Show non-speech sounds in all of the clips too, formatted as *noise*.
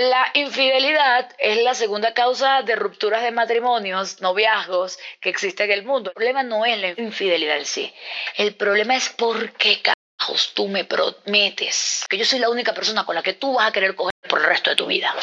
La infidelidad es la segunda causa de rupturas de matrimonios, noviazgos que existe en el mundo. El problema no es la infidelidad en sí. El problema es por qué carajos tú me prometes que yo soy la única persona con la que tú vas a querer coger por el resto de tu vida.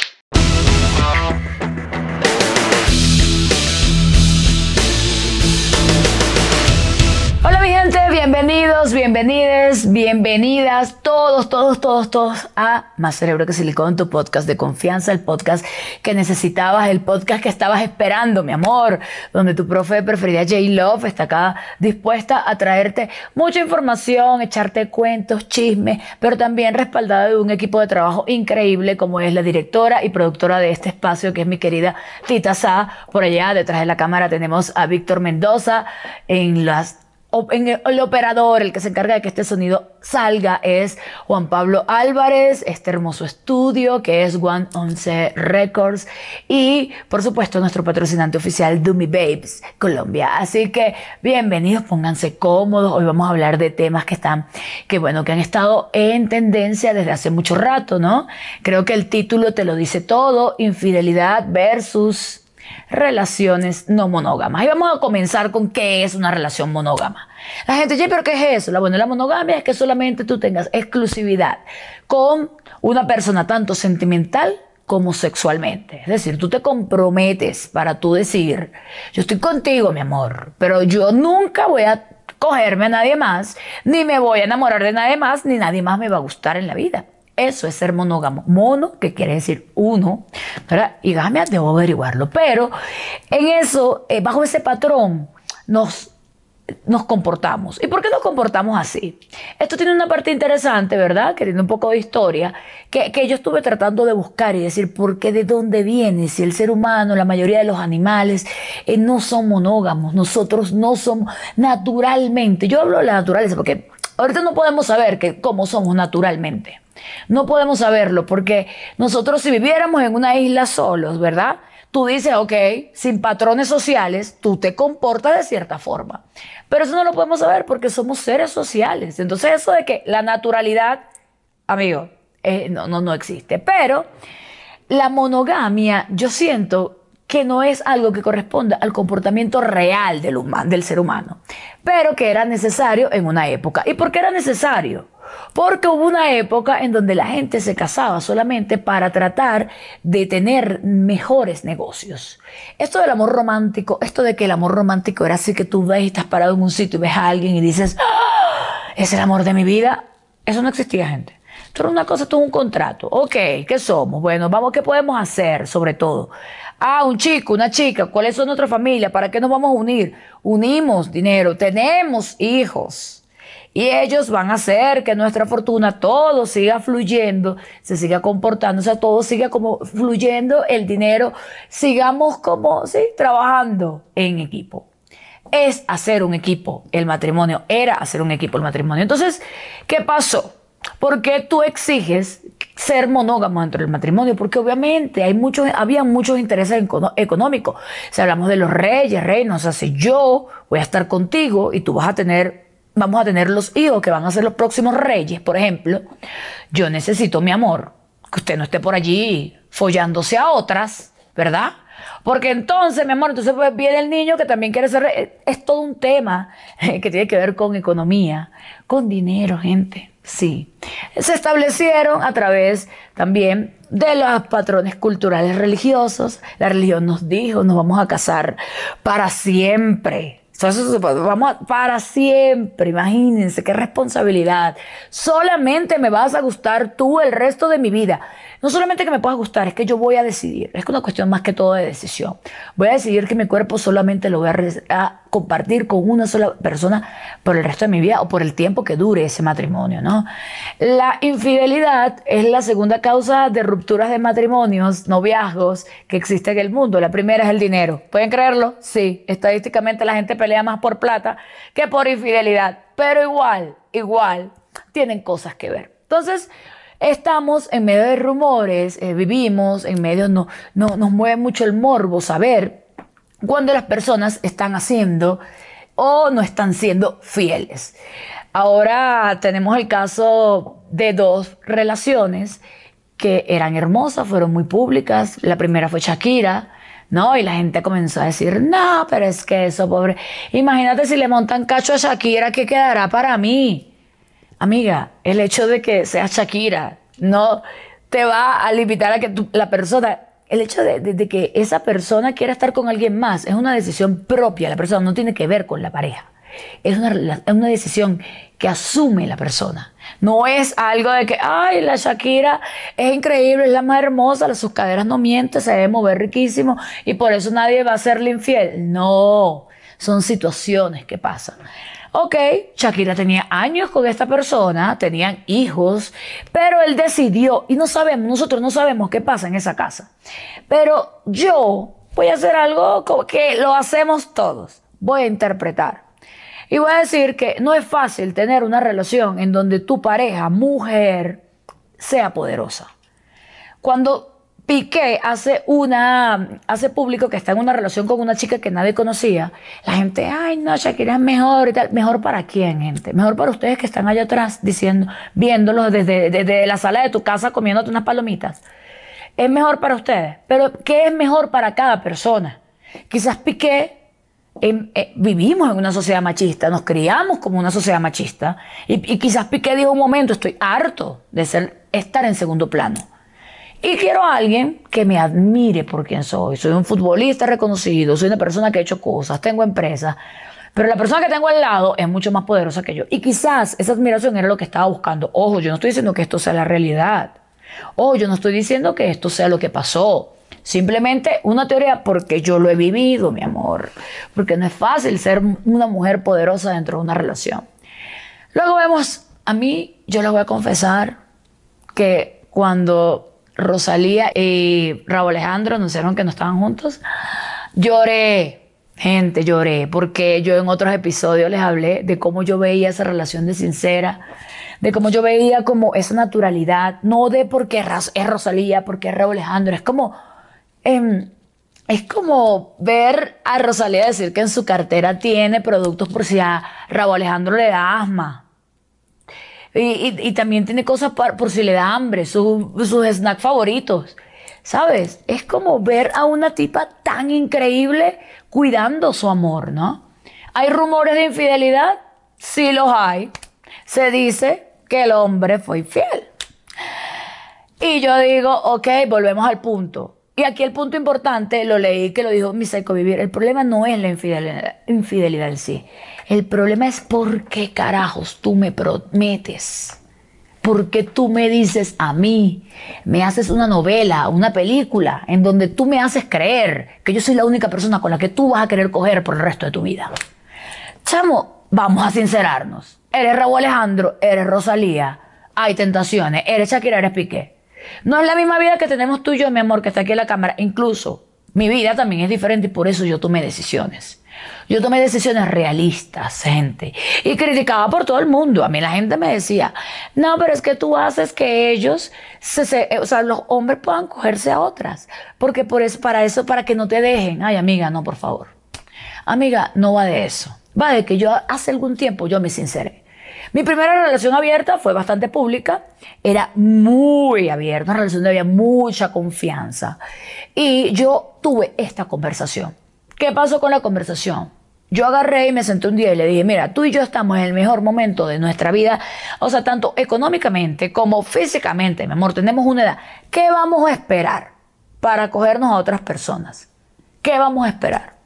Hola mi gente, bienvenidos, bienvenides, bienvenidas, todos, todos, todos, todos a Más Cerebro que Silicón, tu podcast de confianza, el podcast que necesitabas, el podcast que estabas esperando, mi amor, donde tu profe preferida J Love está acá dispuesta a traerte mucha información, echarte cuentos, chismes, pero también respaldada de un equipo de trabajo increíble como es la directora y productora de este espacio, que es mi querida Tita Sa. Por allá, detrás de la cámara, tenemos a Víctor Mendoza en las el operador, el que se encarga de que este sonido salga, es Juan Pablo Álvarez, este hermoso estudio que es One Once Records y por supuesto nuestro patrocinante oficial Doomy Babes Colombia. Así que bienvenidos, pónganse cómodos. Hoy vamos a hablar de temas que están, que bueno, que han estado en tendencia desde hace mucho rato, ¿no? Creo que el título te lo dice todo, infidelidad versus relaciones no monógamas. Y vamos a comenzar con qué es una relación monógama. La gente dice, pero ¿qué es eso? La, bueno, la monogamia es que solamente tú tengas exclusividad con una persona tanto sentimental como sexualmente. Es decir, tú te comprometes para tú decir, yo estoy contigo, mi amor, pero yo nunca voy a cogerme a nadie más, ni me voy a enamorar de nadie más, ni nadie más me va a gustar en la vida. Eso es ser monógamo. Mono, que quiere decir uno, ¿verdad? Y gamia, debo averiguarlo. Pero en eso, eh, bajo ese patrón, nos, nos comportamos. ¿Y por qué nos comportamos así? Esto tiene una parte interesante, ¿verdad? Que tiene un poco de historia, que, yo estuve tratando de buscar y decir, ¿por qué de dónde viene? Si el ser humano, la mayoría de los animales, eh, no son monógamos, nosotros no somos naturalmente. Yo hablo de la naturaleza porque ahorita no podemos saber que, cómo somos naturalmente. No podemos saberlo porque nosotros si viviéramos en una isla solos, ¿verdad? Tú dices, ok, sin patrones sociales, tú te comportas de cierta forma. Pero eso no lo podemos saber porque somos seres sociales. Entonces eso de que la naturalidad, amigo, eh, no, no, no existe. Pero la monogamia, yo siento que no es algo que corresponda al comportamiento real del, del ser humano, pero que era necesario en una época. ¿Y por qué era necesario? Porque hubo una época en donde la gente se casaba solamente para tratar de tener mejores negocios. Esto del amor romántico, esto de que el amor romántico era así que tú ves y estás parado en un sitio y ves a alguien y dices, ¡Ah! es el amor de mi vida, eso no existía, gente. Esto era una cosa, esto es un contrato. Ok, ¿qué somos? Bueno, vamos, ¿qué podemos hacer sobre todo? Ah, un chico, una chica, ¿cuáles son nuestras familias? ¿Para qué nos vamos a unir? Unimos dinero, tenemos hijos. Y ellos van a hacer que nuestra fortuna todo siga fluyendo, se siga comportando, o sea, todo siga como fluyendo, el dinero, sigamos como, sí, trabajando en equipo. Es hacer un equipo el matrimonio, era hacer un equipo el matrimonio. Entonces, ¿qué pasó? ¿Por qué tú exiges ser monógamo dentro del matrimonio? Porque obviamente hay muchos, había muchos intereses económicos. Si hablamos de los reyes, reinos, o sea, si yo voy a estar contigo y tú vas a tener vamos a tener los hijos que van a ser los próximos reyes, por ejemplo, yo necesito mi amor, que usted no esté por allí follándose a otras, ¿verdad? Porque entonces, mi amor, entonces pues viene el niño que también quiere ser rey. Es todo un tema *laughs* que tiene que ver con economía, con dinero, gente. Sí. Se establecieron a través también de los patrones culturales religiosos. La religión nos dijo, nos vamos a casar para siempre. Vamos para siempre, imagínense qué responsabilidad. Solamente me vas a gustar tú el resto de mi vida. No solamente que me puedas gustar, es que yo voy a decidir. Es una cuestión más que todo de decisión. Voy a decidir que mi cuerpo solamente lo voy a, compartir con una sola persona por el resto de mi vida o por el tiempo que dure ese matrimonio, ¿no? La infidelidad es la segunda causa de rupturas de matrimonios, noviazgos que existe en el mundo. La primera es el dinero. ¿Pueden creerlo? Sí. Estadísticamente la gente pelea más por plata que por infidelidad. Pero igual, igual, tienen cosas que ver. Entonces, Estamos en medio de rumores, eh, vivimos en medio, no, no, nos mueve mucho el morbo saber cuando las personas están haciendo o no están siendo fieles. Ahora tenemos el caso de dos relaciones que eran hermosas, fueron muy públicas. La primera fue Shakira, ¿no? Y la gente comenzó a decir, no, pero es que eso, pobre. Imagínate si le montan cacho a Shakira, ¿qué quedará para mí? Amiga, el hecho de que sea Shakira no te va a limitar a que la persona, el hecho de, que esa persona quiera estar con alguien más es una decisión propia, la persona no tiene que ver con la pareja. Es una, es una decisión que asume la persona. No es algo de que, ay, la Shakira es increíble, es la más hermosa, sus caderas no mienten, se debe mover riquísimo y por eso nadie va a serle infiel. No, son situaciones que pasan. Ok, Shakira tenía años con esta persona, tenían hijos, pero él decidió, y no sabemos, nosotros no sabemos qué pasa en esa casa. Pero yo voy a hacer algo que lo hacemos todos. Voy a interpretar. Y voy a decir que no es fácil tener una relación en donde tu pareja, mujer, sea poderosa. Cuando Piqué hace una, hace público que está en una relación con una chica que nadie conocía, la gente, ay no, Shakira es mejor y tal. ¿Mejor para quién, gente? Mejor para ustedes que están allá atrás diciendo, viéndolos desde, desde la sala de tu casa comiéndote unas palomitas. Es mejor para ustedes. Pero, ¿qué es mejor para cada persona? Quizás Piqué eh, vivimos en una sociedad machista, nos criamos como una sociedad machista y, y, quizás Piqué dijo un momento, estoy harto de ser, estar en segundo plano. Y quiero a alguien que me admire por quien soy. Soy un futbolista reconocido, soy una persona que ha hecho cosas, tengo empresa, pero la persona que tengo al lado es mucho más poderosa que yo. Y quizás esa admiración era lo que estaba buscando. Ojo, yo no estoy diciendo que esto sea la realidad. Ojo, yo no estoy diciendo que esto sea lo que pasó. Simplemente una teoría porque yo lo he vivido, mi amor. Porque no es fácil ser una mujer poderosa dentro de una relación. Luego vemos, a mí, yo les voy a confesar que cuando Rosalía y Raúl Alejandro anunciaron que no estaban juntos, lloré. Gente, lloré, porque yo en otros episodios les hablé de cómo yo veía esa relación de sincera, de cómo yo veía como esa naturalidad, no de porque es Rosalía, porque es Raúl Alejandro, es como, em, es como ver a Rosalía decir que en su cartera tiene productos por si a Raúl Alejandro le da asma. Y, también tiene cosas por si le da hambre, sus snacks favoritos. ¿Sabes? Es como ver a una tipa tan increíble cuidando su amor, ¿no? ¿Hay rumores de infidelidad? Sí los hay. Se dice que el hombre fue infiel. Y yo digo, ok, volvemos al punto. Y aquí el punto importante, lo leí que lo dijo mi Vivir, el problema no es la infidelidad, infidelidad en sí. El problema es por qué carajos tú me prometes. ¿Por qué tú me dices a mí, me haces una novela, una película, en donde tú me haces creer que yo soy la única persona con la que tú vas a querer coger por el resto de tu vida? Chamo, vamos a sincerarnos. Eres Raúl Alejandro, eres Rosalía, hay tentaciones, eres Shakira, eres Piqué. No es la misma vida que tenemos tú y yo, mi amor, que está aquí en la cámara. Incluso mi vida también es diferente y por eso yo tomé decisiones. Yo tomé decisiones realistas, gente. Y criticaba por todo el mundo. A mí la gente me decía, no, pero es que tú haces que ellos, se, o sea, los hombres puedan cogerse a otras. Porque por eso, para eso, para que no te dejen. Ay, amiga, no, por favor. Amiga, no va de eso. Va de que yo hace algún tiempo yo me sinceré. Mi primera relación abierta fue bastante pública, era muy abierta, una relación donde había mucha confianza. Y yo tuve esta conversación. ¿Qué pasó con la conversación? Yo agarré y me senté un día y le dije, mira, tú y yo estamos en el mejor momento de nuestra vida, o sea, tanto económicamente como físicamente, mi amor, tenemos una edad. ¿Qué vamos a esperar para cogernos a otras personas? ¿Qué vamos a esperar?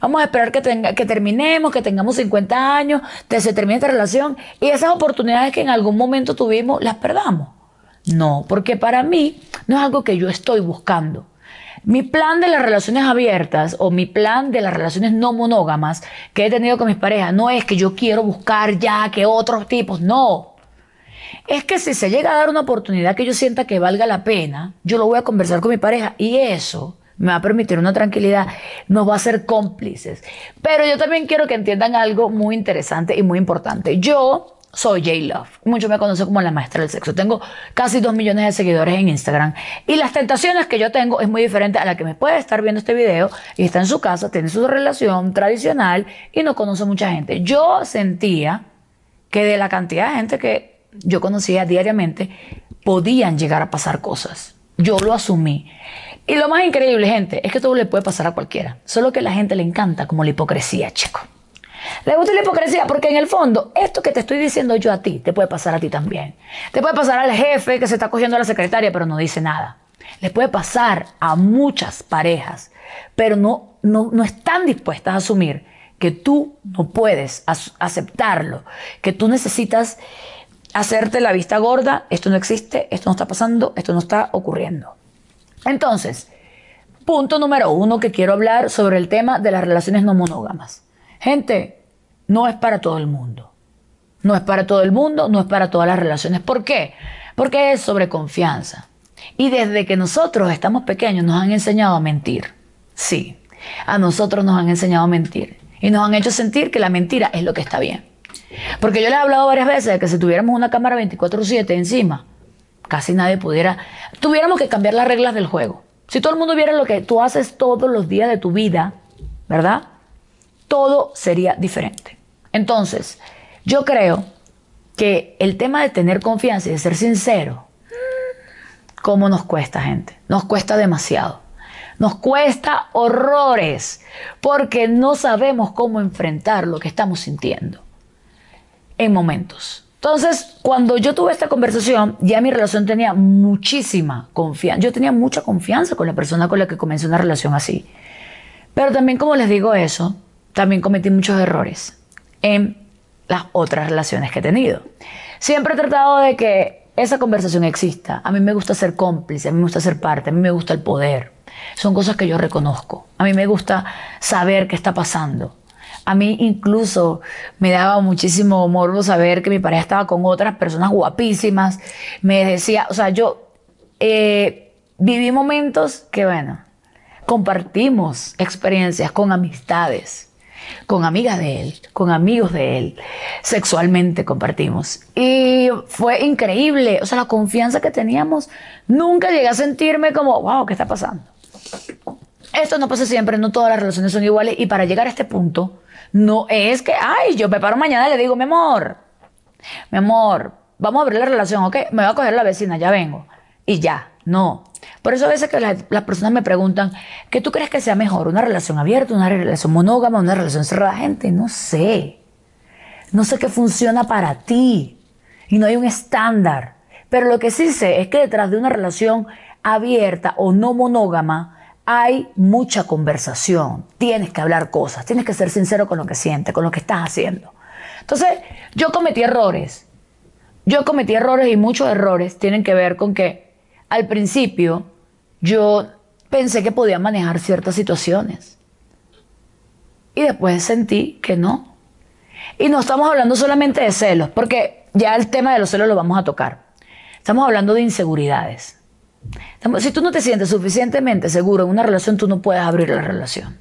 Vamos a esperar que, tenga, que terminemos, que tengamos 50 años, que se termine esta relación y esas oportunidades que en algún momento tuvimos las perdamos. No, porque para mí no es algo que yo estoy buscando. Mi plan de las relaciones abiertas o mi plan de las relaciones no monógamas que he tenido con mis parejas no es que yo quiero buscar ya que otros tipos, no. Es que si se llega a dar una oportunidad que yo sienta que valga la pena, yo lo voy a conversar con mi pareja y eso me va a permitir una tranquilidad, nos va a ser cómplices. Pero yo también quiero que entiendan algo muy interesante y muy importante. Yo soy J Love. Muchos me conocen como la maestra del sexo. Tengo casi dos millones de seguidores en Instagram. Y las tentaciones que yo tengo es muy diferente a la que me puede estar viendo este video y está en su casa, tiene su relación tradicional y no conoce mucha gente. Yo sentía que de la cantidad de gente que yo conocía diariamente, podían llegar a pasar cosas. Yo lo asumí. Y lo más increíble, gente, es que todo le puede pasar a cualquiera. Solo que a la gente le encanta como la hipocresía, chico. Le gusta la hipocresía porque en el fondo, esto que te estoy diciendo yo a ti, te puede pasar a ti también. Te puede pasar al jefe que se está cogiendo a la secretaria pero no dice nada. Le puede pasar a muchas parejas, pero no, no, no están dispuestas a asumir que tú no puedes aceptarlo, que tú necesitas hacerte la vista gorda, esto no existe, esto no está pasando, esto no está ocurriendo. Entonces, punto número uno que quiero hablar sobre el tema de las relaciones no monógamas. Gente, no es para todo el mundo. No es para todo el mundo, no es para todas las relaciones. ¿Por qué? Porque es sobre confianza. Y desde que nosotros estamos pequeños nos han enseñado a mentir. Sí, a nosotros nos han enseñado a mentir. Y nos han hecho sentir que la mentira es lo que está bien. Porque yo le he hablado varias veces de que si tuviéramos una cámara 24/7 encima, casi nadie pudiera, tuviéramos que cambiar las reglas del juego. Si todo el mundo viera lo que tú haces todos los días de tu vida, ¿verdad? Todo sería diferente. Entonces, yo creo que el tema de tener confianza y de ser sincero, ¿cómo nos cuesta, gente? Nos cuesta demasiado. Nos cuesta horrores porque no sabemos cómo enfrentar lo que estamos sintiendo en momentos. Entonces, cuando yo tuve esta conversación, ya mi relación tenía muchísima confianza. Yo tenía mucha confianza con la persona con la que comencé una relación así. Pero también, como les digo eso, también cometí muchos errores en las otras relaciones que he tenido. Siempre he tratado de que esa conversación exista. A mí me gusta ser cómplice, a mí me gusta ser parte, a mí me gusta el poder. Son cosas que yo reconozco. A mí me gusta saber qué está pasando. A mí incluso me daba muchísimo morbo saber que mi pareja estaba con otras personas guapísimas. Me decía, o sea, yo eh, viví momentos que, bueno, compartimos experiencias con amistades con amigas de él, con amigos de él, sexualmente compartimos. Y fue increíble, o sea, la confianza que teníamos, nunca llegué a sentirme como, wow, ¿qué está pasando? Esto no pasa siempre, no todas las relaciones son iguales y para llegar a este punto no es que, ay, yo me mañana y le digo, mi amor, mi amor, vamos a abrir la relación, ¿ok? Me voy a coger la vecina, ya vengo. Y ya, no. Por eso a veces que las personas me preguntan, ¿qué tú crees que sea mejor? ¿Una relación abierta, una relación monógama, una relación cerrada? Gente, no sé. No sé qué funciona para ti. Y no hay un estándar. Pero lo que sí sé es que detrás de una relación abierta o no monógama, hay mucha conversación. Tienes que hablar cosas, tienes que ser sincero con lo que sientes, con lo que estás haciendo. Entonces, yo cometí errores. Yo cometí errores y muchos errores tienen que ver con que al principio yo pensé que podía manejar ciertas situaciones. Y después sentí que no. Y no estamos hablando solamente de celos, porque ya el tema de los celos lo vamos a tocar. Estamos hablando de inseguridades. Si tú no te sientes suficientemente seguro en una relación, tú no puedes abrir la relación.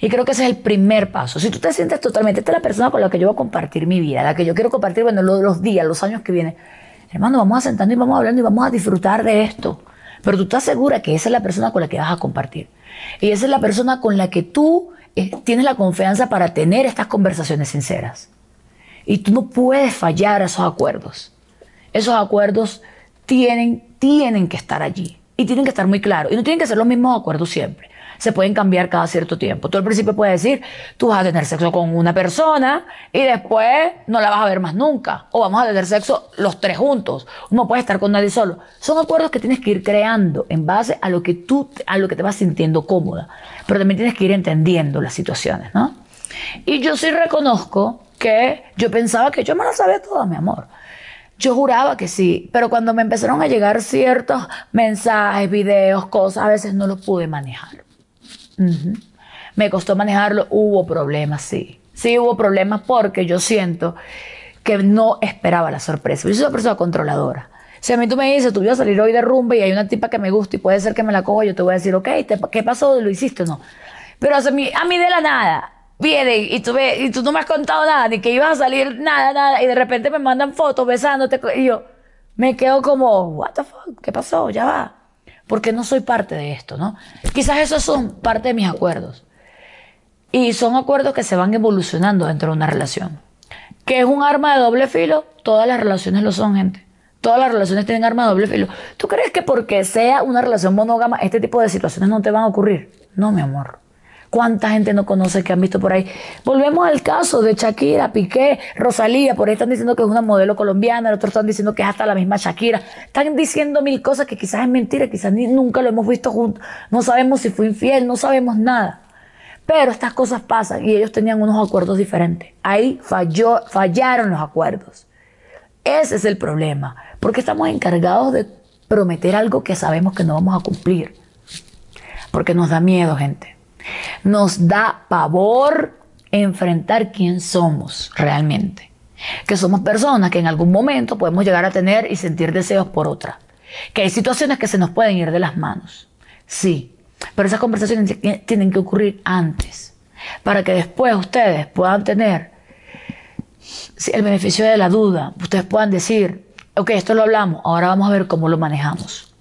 Y creo que ese es el primer paso. Si tú te sientes totalmente, esta es la persona con la que yo voy a compartir mi vida, la que yo quiero compartir, bueno, los, días, los años que vienen. Hermano, vamos a sentarnos y vamos hablando y vamos a disfrutar de esto. Pero tú estás segura que esa es la persona con la que vas a compartir. Y esa es la persona con la que tú eh, tienes la confianza para tener estas conversaciones sinceras. Y tú no puedes fallar a esos acuerdos. Esos acuerdos tienen, tienen que estar allí y tienen que estar muy claros. Y no tienen que ser los mismos acuerdos siempre. Se pueden cambiar cada cierto tiempo. Tú al principio puedes decir, tú vas a tener sexo con una persona y después no la vas a ver más nunca. O vamos a tener sexo los tres juntos. No puedes estar con nadie solo. Son acuerdos que tienes que ir creando en base a lo que tú, a lo que te vas sintiendo cómoda. Pero también tienes que ir entendiendo las situaciones, ¿no? Y yo sí reconozco que yo pensaba que yo me la sabía toda, mi amor. Yo juraba que sí, pero cuando me empezaron a llegar ciertos mensajes, videos, cosas, a veces no los pude manejar. Me costó manejarlo, hubo problemas, sí. Sí hubo problemas porque yo siento que no esperaba la sorpresa. Yo soy una persona controladora. Si a mí tú me dices, tú ibas a salir hoy de rumba y hay una tipa que me gusta y puede ser que me la coja, yo te voy a decir, ok, ¿qué pasó? ¿Lo hiciste o no? Pero a mí, a mí de la nada, viene y tú, y tú no me has contado nada, ni que ibas a salir nada, nada, y de repente me mandan fotos besándote, y yo me quedo como, what the fuck, ¿qué pasó? Ya va. Porque no soy parte de esto, ¿no? Quizás esos son parte de mis acuerdos. Y son acuerdos que se van evolucionando dentro de una relación. Que es un arma de doble filo, todas las relaciones lo son, gente. Todas las relaciones tienen arma de doble filo. ¿Tú crees que porque sea una relación monógama, este tipo de situaciones no te van a ocurrir? No, mi amor. ¿Cuánta gente no conoce que han visto por ahí? Volvemos al caso de Shakira, Piqué, Rosalía. Por ahí están diciendo que es una modelo colombiana, otros están diciendo que es hasta la misma Shakira. Están diciendo mil cosas que quizás es mentira, quizás ni, nunca lo hemos visto juntos. No sabemos si fue infiel, no sabemos nada. Pero estas cosas pasan y ellos tenían unos acuerdos diferentes. Ahí falló, fallaron los acuerdos. Ese es el problema, porque estamos encargados de prometer algo que sabemos que no vamos a cumplir. Porque nos da miedo, gente. Nos da pavor enfrentar quién somos realmente. Que somos personas que en algún momento podemos llegar a tener y sentir deseos por otra. Que hay situaciones que se nos pueden ir de las manos. Sí, pero esas conversaciones tienen que ocurrir antes. Para que después ustedes puedan tener el beneficio de la duda. Ustedes puedan decir, ok, esto lo hablamos, ahora vamos a ver cómo lo manejamos.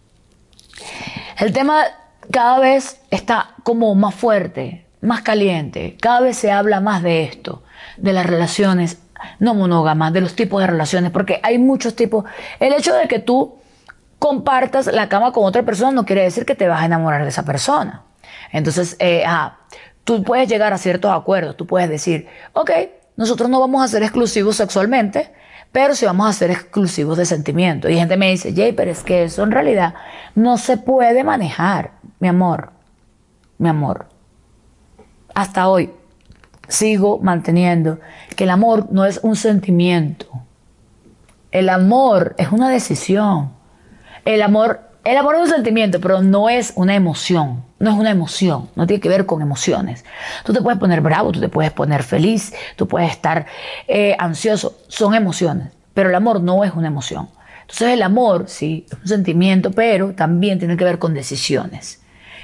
El tema cada vez está como más fuerte, más caliente. Cada vez se habla más de esto, de las relaciones no monógamas, de los tipos de relaciones, porque hay muchos tipos. El hecho de que tú compartas la cama con otra persona no quiere decir que te vas a enamorar de esa persona. Entonces, eh, tú puedes llegar a ciertos acuerdos. Tú puedes decir, ok, nosotros no vamos a ser exclusivos sexualmente, pero sí vamos a ser exclusivos de sentimiento. Y gente me dice, Jay, pero es que eso en realidad no se puede manejar. Mi amor, mi amor, hasta hoy sigo manteniendo que el amor no es un sentimiento. El amor es una decisión. El amor, el amor es un sentimiento, pero no es una emoción. No es una emoción, no tiene que ver con emociones. Tú te puedes poner bravo, tú te puedes poner feliz, tú puedes estar eh, ansioso. Son emociones, pero el amor no es una emoción. Entonces el amor, sí, es un sentimiento, pero también tiene que ver con decisiones.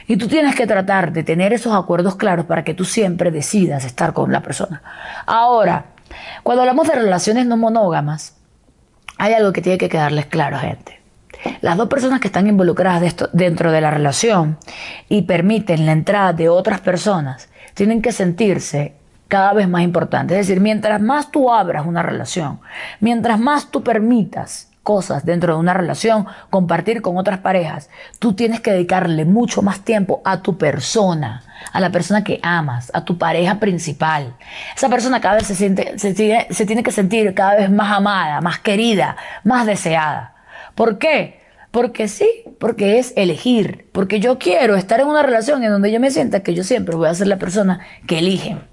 Y tú tienes que tratar de tener esos acuerdos claros para que tú siempre decidas estar con la persona. Ahora, cuando hablamos de relaciones no monógamas, hay algo que tiene que quedarles claro, gente. Las dos personas que están involucradas dentro de la relación y permiten la entrada de otras personas tienen que sentirse cada vez más importantes. Es decir, mientras más tú abras una relación, mientras más tú permitas cosas dentro de una relación, compartir con otras parejas, tú tienes que dedicarle mucho más tiempo a tu persona, a la persona que amas, a tu pareja principal. Esa persona cada vez se, siente, se, tiene, se tiene que sentir cada vez más amada, más querida, más deseada. ¿Por qué? Porque sí, porque es elegir, porque yo quiero estar en una relación en donde yo me sienta que yo siempre voy a ser la persona que eligen.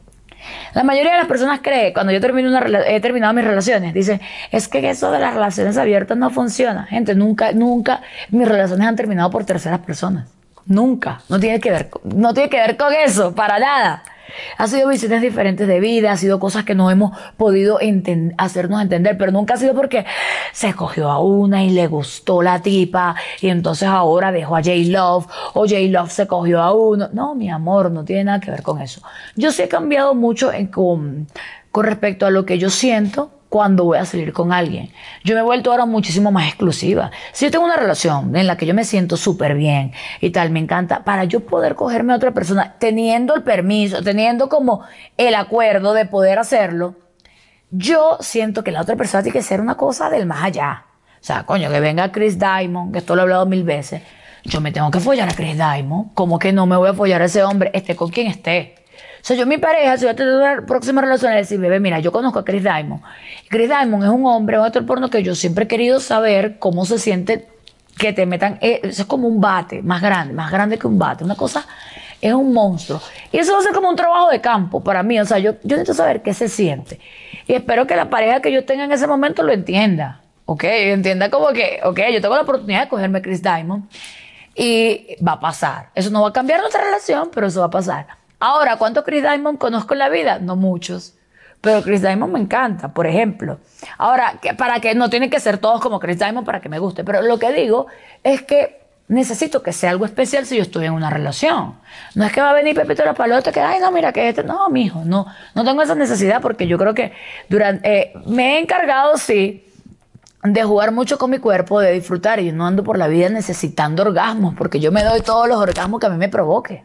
La mayoría de las personas cree, cuando yo termino una, he terminado mis relaciones, dice, es que eso de las relaciones abiertas no funciona. Gente, nunca, nunca mis relaciones han terminado por terceras personas. Nunca. No tiene que ver, no tiene que ver con eso, para nada. Ha sido visiones diferentes de vida, ha sido cosas que no hemos podido hacernos entender, pero nunca ha sido porque se cogió a una y le gustó la tipa y entonces ahora dejó a J Love o J Love se cogió a uno. No, mi amor, no tiene nada que ver con eso. Yo sí he cambiado mucho con respecto a lo que yo siento cuando voy a salir con alguien. Yo me he vuelto ahora muchísimo más exclusiva. Si yo tengo una relación en la que yo me siento súper bien y tal, me encanta, para yo poder cogerme a otra persona, teniendo el permiso, teniendo como el acuerdo de poder hacerlo, yo siento que la otra persona tiene que ser una cosa del más allá. O sea, coño, que venga Chris Diamond, que esto lo he hablado mil veces. Yo me tengo que follar a Chris Diamond. ¿Cómo que no me voy a follar a ese hombre, esté con quien esté? O sea, yo mi pareja, si voy a tener una próxima relación, le decir, bebé, mira, yo conozco a Chris Diamond. Chris Diamond es un hombre, un actor porno que yo siempre he querido saber cómo se siente que te metan, eh, eso es como un bate, más grande, más grande que un bate, una cosa, es un monstruo. Y eso va a ser como un trabajo de campo para mí, o sea, yo, yo necesito saber qué se siente. Y espero que la pareja que yo tenga en ese momento lo entienda, ¿ok? Entienda como que, ok, yo tengo la oportunidad de cogerme Chris Diamond y va a pasar. Eso no va a cambiar nuestra relación, pero eso va a pasar. Ahora, ¿cuántos Chris Diamond conozco en la vida? No muchos. Pero Chris Diamond me encanta, por ejemplo. Ahora, para que no tienen que ser todos como Chris Diamond para que me guste. Pero lo que digo es que necesito que sea algo especial si yo estoy en una relación. No es que va a venir Pepito la palota que, ay, no, mira que este. No, mijo, no. No tengo esa necesidad porque yo creo que durante. Eh, me he encargado, sí, de jugar mucho con mi cuerpo, de disfrutar. Y no ando por la vida necesitando orgasmos porque yo me doy todos los orgasmos que a mí me provoque.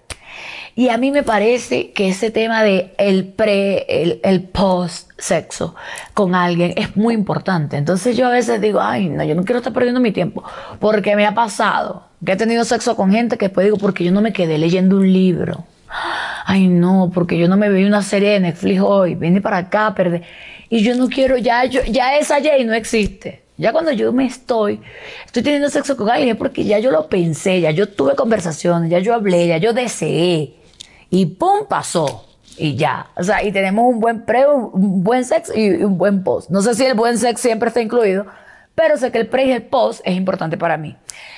Y a mí me parece que ese tema de el pre, el, el post sexo con alguien es muy importante. Entonces yo a veces digo, ay, no, yo no quiero estar perdiendo mi tiempo, porque me ha pasado que he tenido sexo con gente que después digo, porque yo no me quedé leyendo un libro. Ay, no, porque yo no me vi una serie de Netflix hoy, vine para acá, perdí. Y yo no quiero, ya, yo, ya esa Jay no existe. Ya cuando yo me estoy, estoy teniendo sexo con alguien es porque ya yo lo pensé, ya yo tuve conversaciones, ya yo hablé, ya yo deseé. Y ¡pum! pasó. Y ya. O sea, y tenemos un buen pre, un buen sex y un buen post. No sé si el buen sex siempre está incluido, pero sé que el pre y el post es importante para mí.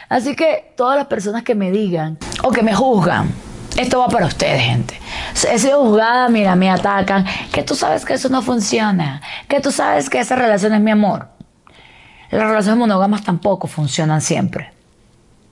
Así que todas las personas que me digan o que me juzgan, esto va para ustedes, gente. He sido juzgada, mira, me atacan, que tú sabes que eso no funciona, que tú sabes que esa relación es mi amor. Las relaciones monógamas tampoco funcionan siempre.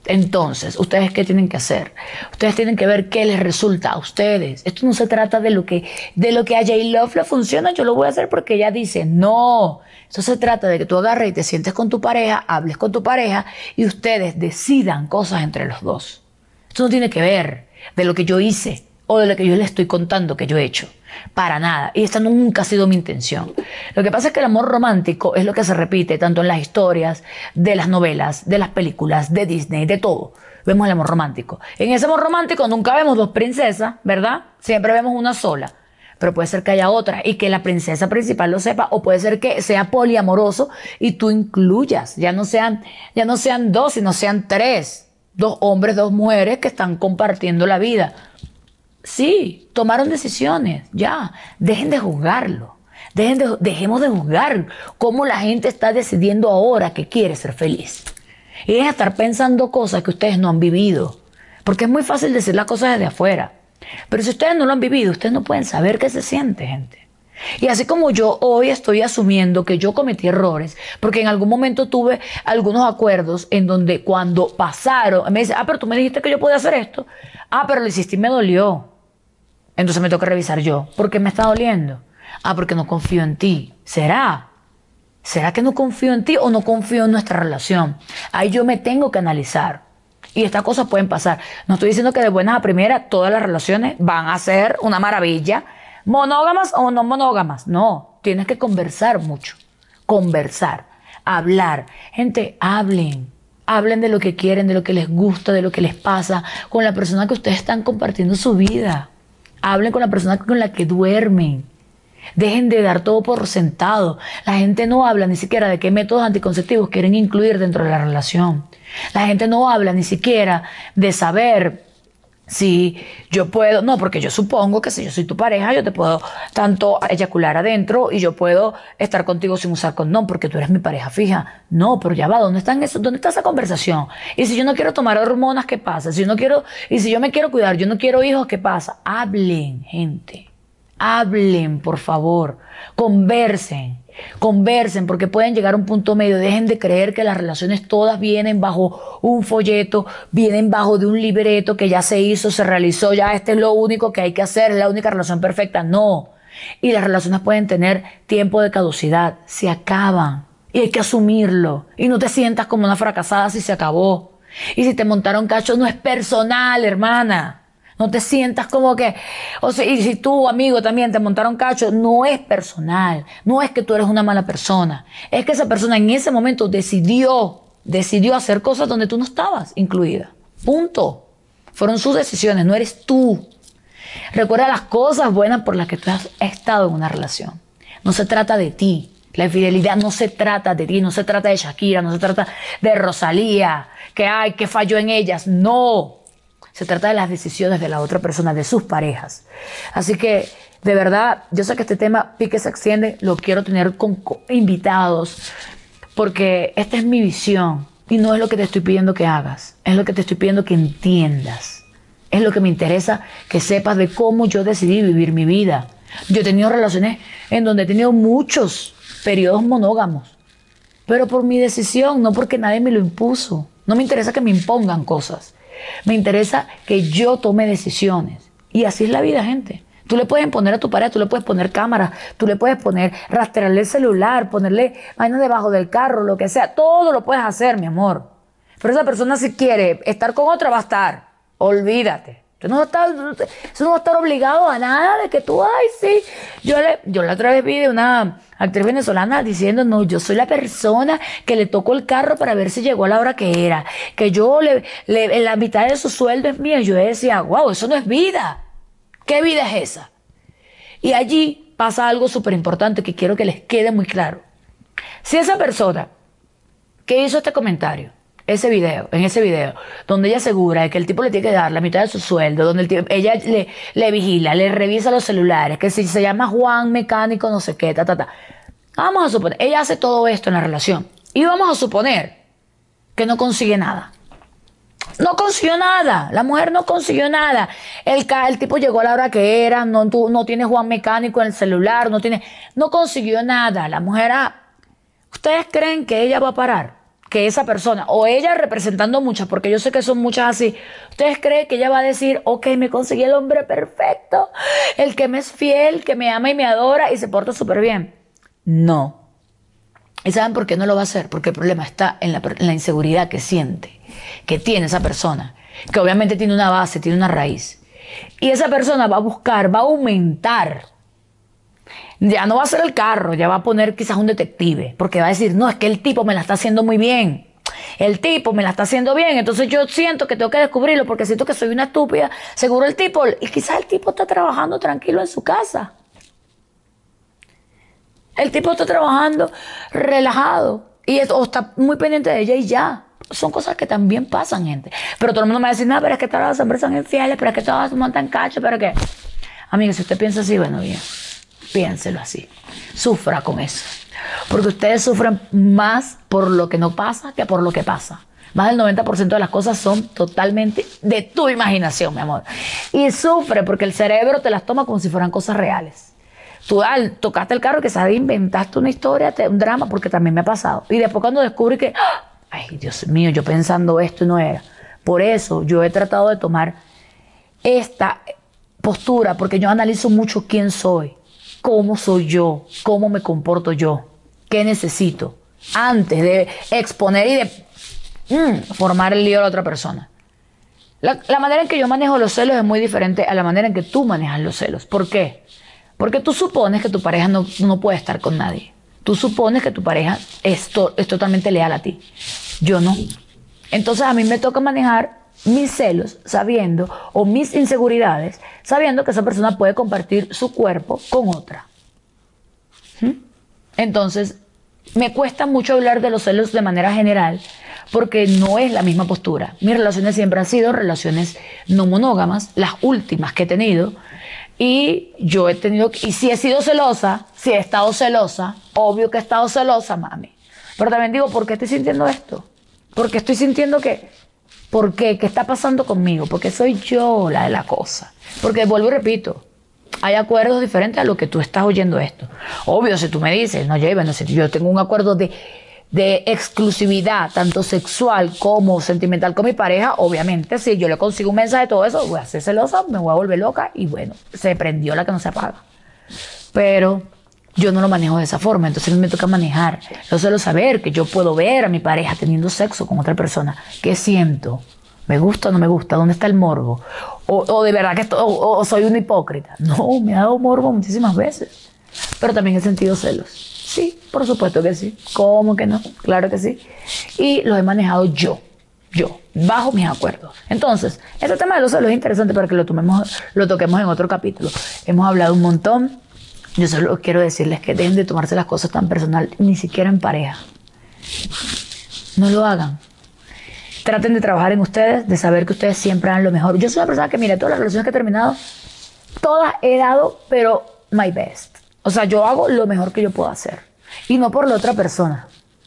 Entonces, ¿ustedes qué tienen que hacer? Ustedes tienen que ver qué les resulta a ustedes. Esto no se trata de lo que, de lo que a J. Love le funciona, yo lo voy a hacer porque ella dice, no. Esto se trata de que tú agarres y te sientes con tu pareja, hables con tu pareja y ustedes decidan cosas entre los dos. Esto no tiene que ver de lo que yo hice o de lo que yo le estoy contando que yo he hecho. Para nada. Y esta nunca ha sido mi intención. Lo que pasa es que el amor romántico es lo que se repite tanto en las historias, de las novelas, de las películas, de Disney, de todo. Vemos el amor romántico. En ese amor romántico nunca vemos dos princesas, ¿verdad? Siempre vemos una sola. Pero puede ser que haya otra y que la princesa principal lo sepa, o puede ser que sea poliamoroso y tú incluyas. Ya no sean, ya no sean dos, sino sean tres. Dos hombres, dos mujeres que están compartiendo la vida. Sí, tomaron decisiones, ya. Dejen de juzgarlo. Dejen de, dejemos de juzgar cómo la gente está decidiendo ahora que quiere ser feliz. Y de estar pensando cosas que ustedes no han vivido. Porque es muy fácil decir las cosas desde afuera. Pero si ustedes no lo han vivido, ustedes no pueden saber qué se siente, gente. Y así como yo hoy estoy asumiendo que yo cometí errores, porque en algún momento tuve algunos acuerdos en donde cuando pasaron, me dice, ah, pero tú me dijiste que yo podía hacer esto. Ah, pero lo hiciste y me dolió. Entonces me toca revisar yo. ¿Por qué me está doliendo? Ah, porque no confío en ti. ¿Será? ¿Será que no confío en ti o no confío en nuestra relación? Ahí yo me tengo que analizar. Y estas cosas pueden pasar. No estoy diciendo que de buenas a primeras todas las relaciones van a ser una maravilla. Monógamas o no monógamas. No, tienes que conversar mucho. Conversar. Hablar. Gente, hablen. Hablen de lo que quieren, de lo que les gusta, de lo que les pasa con la persona que ustedes están compartiendo su vida. Hablen con la persona con la que duermen. Dejen de dar todo por sentado. La gente no habla ni siquiera de qué métodos anticonceptivos quieren incluir dentro de la relación. La gente no habla ni siquiera de saber si yo puedo, no, porque yo supongo que si yo soy tu pareja, yo te puedo tanto eyacular adentro y yo puedo estar contigo sin usar condón porque tú eres mi pareja fija. No, pero ya va, ¿dónde, están eso, ¿dónde está esa conversación? Y si yo no quiero tomar hormonas, ¿qué pasa? Si yo no quiero, y si yo me quiero cuidar, yo no quiero hijos, ¿qué pasa? Hablen, gente. Hablen, por favor. Conversen. Conversen porque pueden llegar a un punto medio. Dejen de creer que las relaciones todas vienen bajo un folleto, vienen bajo de un libreto que ya se hizo, se realizó, ya este es lo único que hay que hacer, es la única relación perfecta. No. Y las relaciones pueden tener tiempo de caducidad, se acaban. Y hay que asumirlo. Y no te sientas como una fracasada si se acabó. Y si te montaron cacho, no es personal, hermana. No te sientas como que, o sea, y si tú, amigo, también te montaron cacho, no es personal, no es que tú eres una mala persona, es que esa persona en ese momento decidió, decidió hacer cosas donde tú no estabas incluida. Punto. Fueron sus decisiones, no eres tú. Recuerda las cosas buenas por las que tú has estado en una relación. No se trata de ti. La infidelidad no se trata de ti, no se trata de Shakira, no se trata de Rosalía, que hay, que falló en ellas. No. Se trata de las decisiones de la otra persona, de sus parejas. Así que, de verdad, yo sé que este tema pique se extiende, lo quiero tener con invitados, porque esta es mi visión y no es lo que te estoy pidiendo que hagas, es lo que te estoy pidiendo que entiendas. Es lo que me interesa que sepas de cómo yo decidí vivir mi vida. Yo he tenido relaciones en donde he tenido muchos periodos monógamos, pero por mi decisión, no porque nadie me lo impuso. No me interesa que me impongan cosas. Me interesa que yo tome decisiones. Y así es la vida, gente. Tú le puedes poner a tu pareja, tú le puedes poner cámara, tú le puedes poner, rastrearle el celular, ponerle vainas debajo del carro, lo que sea. Todo lo puedes hacer, mi amor. Pero esa persona si quiere estar con otra, va a estar. Olvídate. No va a estar, eso no va a estar obligado a nada de que tú, ay, sí. Yo, le, yo la otra vez vi de una actriz venezolana diciendo, no, yo soy la persona que le tocó el carro para ver si llegó a la hora que era. Que yo, le, le, en la mitad de su sueldo es mía. Yo decía, wow, eso no es vida. ¿Qué vida es esa? Y allí pasa algo súper importante que quiero que les quede muy claro. Si esa persona que hizo este comentario ese video, en ese video, donde ella asegura que el tipo le tiene que dar la mitad de su sueldo, donde ella le, vigila, le revisa los celulares, que si se llama Juan mecánico, no sé qué, ta, ta, ta. Vamos a suponer, ella hace todo esto en la relación. Y vamos a suponer que no consigue nada. No consiguió nada, la mujer no consiguió nada. El, el tipo llegó a la hora que era, no, no tiene Juan mecánico en el celular, no tiene, no consiguió nada. La mujer, ah, ¿ustedes creen que ella va a parar? Que esa persona, o ella representando muchas, porque yo sé que son muchas así, ¿ustedes creen que ella va a decir, ok, me conseguí el hombre perfecto, el que me es fiel, que me ama y me adora y se porta súper bien? No. ¿Y saben por qué no lo va a hacer? Porque el problema está en la, en la inseguridad que siente, que tiene esa persona, que obviamente tiene una base, tiene una raíz. Y esa persona va a buscar, va a aumentar ya no va a ser el carro, ya va a poner quizás un detective, porque va a decir, no, es que el tipo me la está haciendo muy bien. El tipo me la está haciendo bien, entonces yo siento que tengo que descubrirlo porque siento que soy una estúpida. Seguro el tipo, y quizás el tipo está trabajando tranquilo en su casa. El tipo está trabajando relajado y o está muy pendiente de ella y ya. Son cosas que también pasan, gente. Pero todo el mundo me va a decir, no, pero es que todas las hombres son infieles, pero es que todas montan cacho, pero que. Amiga, si usted piensa así, bueno, bien. Piénselo así. Sufra con eso. Porque ustedes sufren más por lo que no pasa que por lo que pasa. Más del 90% de las cosas son totalmente de tu imaginación, mi amor. Y sufre porque el cerebro te las toma como si fueran cosas reales. Tú al, tocaste el carro que sabes, inventaste una historia, un drama, porque también me ha pasado. Y después cuando descubrí que, ¡ah! ay Dios mío, yo pensando esto no era. Por eso yo he tratado de tomar esta postura, porque yo analizo mucho quién soy cómo soy yo, cómo me comporto yo, qué necesito, antes de exponer y de mm, formar el lío a la otra persona. La, manera en que yo manejo los celos es muy diferente a la manera en que tú manejas los celos. ¿Por qué? Porque tú supones que tu pareja no, puede estar con nadie. Tú supones que tu pareja es, es totalmente leal a ti. Yo no. Entonces a mí me toca manejar mis celos sabiendo, o mis inseguridades, sabiendo que esa persona puede compartir su cuerpo con otra. ¿Mm? Entonces, me cuesta mucho hablar de los celos de manera general porque no es la misma postura. Mis relaciones siempre han sido relaciones no monógamas, las últimas que he tenido. Y yo he tenido, y si he sido celosa, si he estado celosa, obvio que he estado celosa, mami. Pero también digo, ¿por qué estoy sintiendo esto? Porque estoy sintiendo que ¿Por qué? ¿Qué está pasando conmigo? Porque soy yo la de la cosa. Porque vuelvo y repito, hay acuerdos diferentes a lo que tú estás oyendo esto. Obvio, si tú me dices, no, lleven, yo tengo un acuerdo de, de exclusividad, tanto sexual como sentimental con mi pareja, obviamente, si yo le consigo un mensaje de todo eso, voy a ser celosa, me voy a volver loca y bueno, se prendió la que no se apaga. Pero yo no lo manejo de esa forma, entonces me toca manejar. Yo suelo saber que yo puedo ver a mi pareja teniendo sexo con otra persona. ¿Qué siento? ¿Me gusta o no me gusta? ¿Dónde está el morbo? O, de verdad que o, soy una hipócrita. No, me ha dado morbo muchísimas veces. Pero también he sentido celos. Sí, por supuesto que sí. ¿Cómo que no? Claro que sí. Y los he manejado yo. Yo, bajo mis acuerdos. Entonces, este tema de los celos es interesante para que lo, tomemos, lo toquemos en otro capítulo. Hemos hablado un montón yo solo quiero decirles que dejen de tomarse las cosas tan personal, ni siquiera en pareja. No lo hagan. Traten de trabajar en ustedes, de saber que ustedes siempre dan lo mejor. Yo soy una persona que, mire, todas las relaciones que he terminado, todas he dado, pero my best. O sea, yo hago lo mejor que yo puedo hacer. Y no por la otra persona.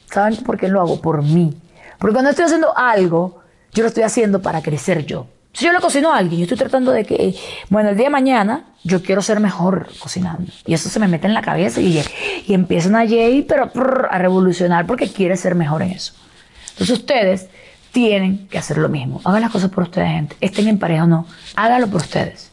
¿Saben por qué lo hago? Por mí. Porque cuando estoy haciendo algo, yo lo estoy haciendo para crecer yo. Si yo le cocino a alguien, yo estoy tratando de que, bueno, el día de mañana yo quiero ser mejor cocinando. Y eso se me mete en la cabeza y, y empiezan a pero a revolucionar porque quiere ser mejor en eso. Entonces ustedes tienen que hacer lo mismo. Hagan las cosas por ustedes, gente. Estén en pareja o no, háganlo por ustedes.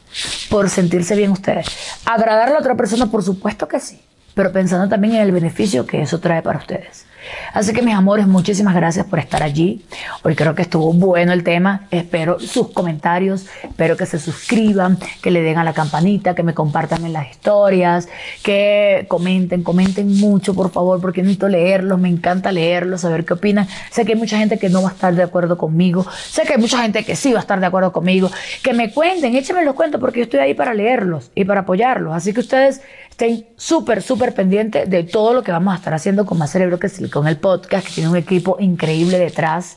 Por sentirse bien ustedes. Agradar a la otra persona, por supuesto que sí. Pero pensando también en el beneficio que eso trae para ustedes. Así que mis amores, muchísimas gracias por estar allí. Hoy creo que estuvo bueno el tema. Espero sus comentarios, espero que se suscriban, que le den a la campanita, que me compartan en las historias, que comenten, comenten mucho, por favor, porque necesito leerlos, me encanta leerlos, saber qué opinan. Sé que hay mucha gente que no va a estar de acuerdo conmigo, sé que hay mucha gente que sí va a estar de acuerdo conmigo. Que me cuenten, échenme los cuentos porque yo estoy ahí para leerlos y para apoyarlos. Así que ustedes estén súper, súper pendientes de todo lo que vamos a estar haciendo con Más Cerebro que Silicón, el podcast, que tiene un equipo increíble detrás,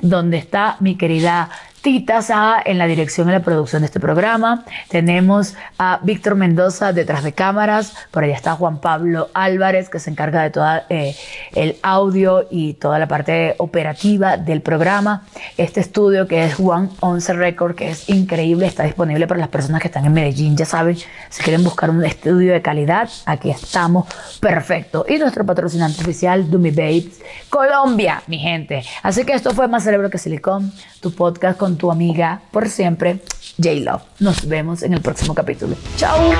donde está mi querida Tita Saja en la dirección y la producción de este programa. Tenemos a Víctor Mendoza detrás de cámaras. Por allá está Juan Pablo Álvarez, que se encarga de todo eh, el audio y toda la parte operativa del programa. Este estudio que es One Once Record, que es increíble, está disponible para las personas que están en Medellín. Ya saben, si quieren buscar un estudio de calidad, aquí estamos. Perfecto. Y nuestro patrocinante oficial, Dumi Babes, Colombia, mi gente. Así que esto fue Más Cerebro que Silicón, tu podcast con con tu amiga por siempre, J-Love. Nos vemos en el próximo capítulo. ¡Chao!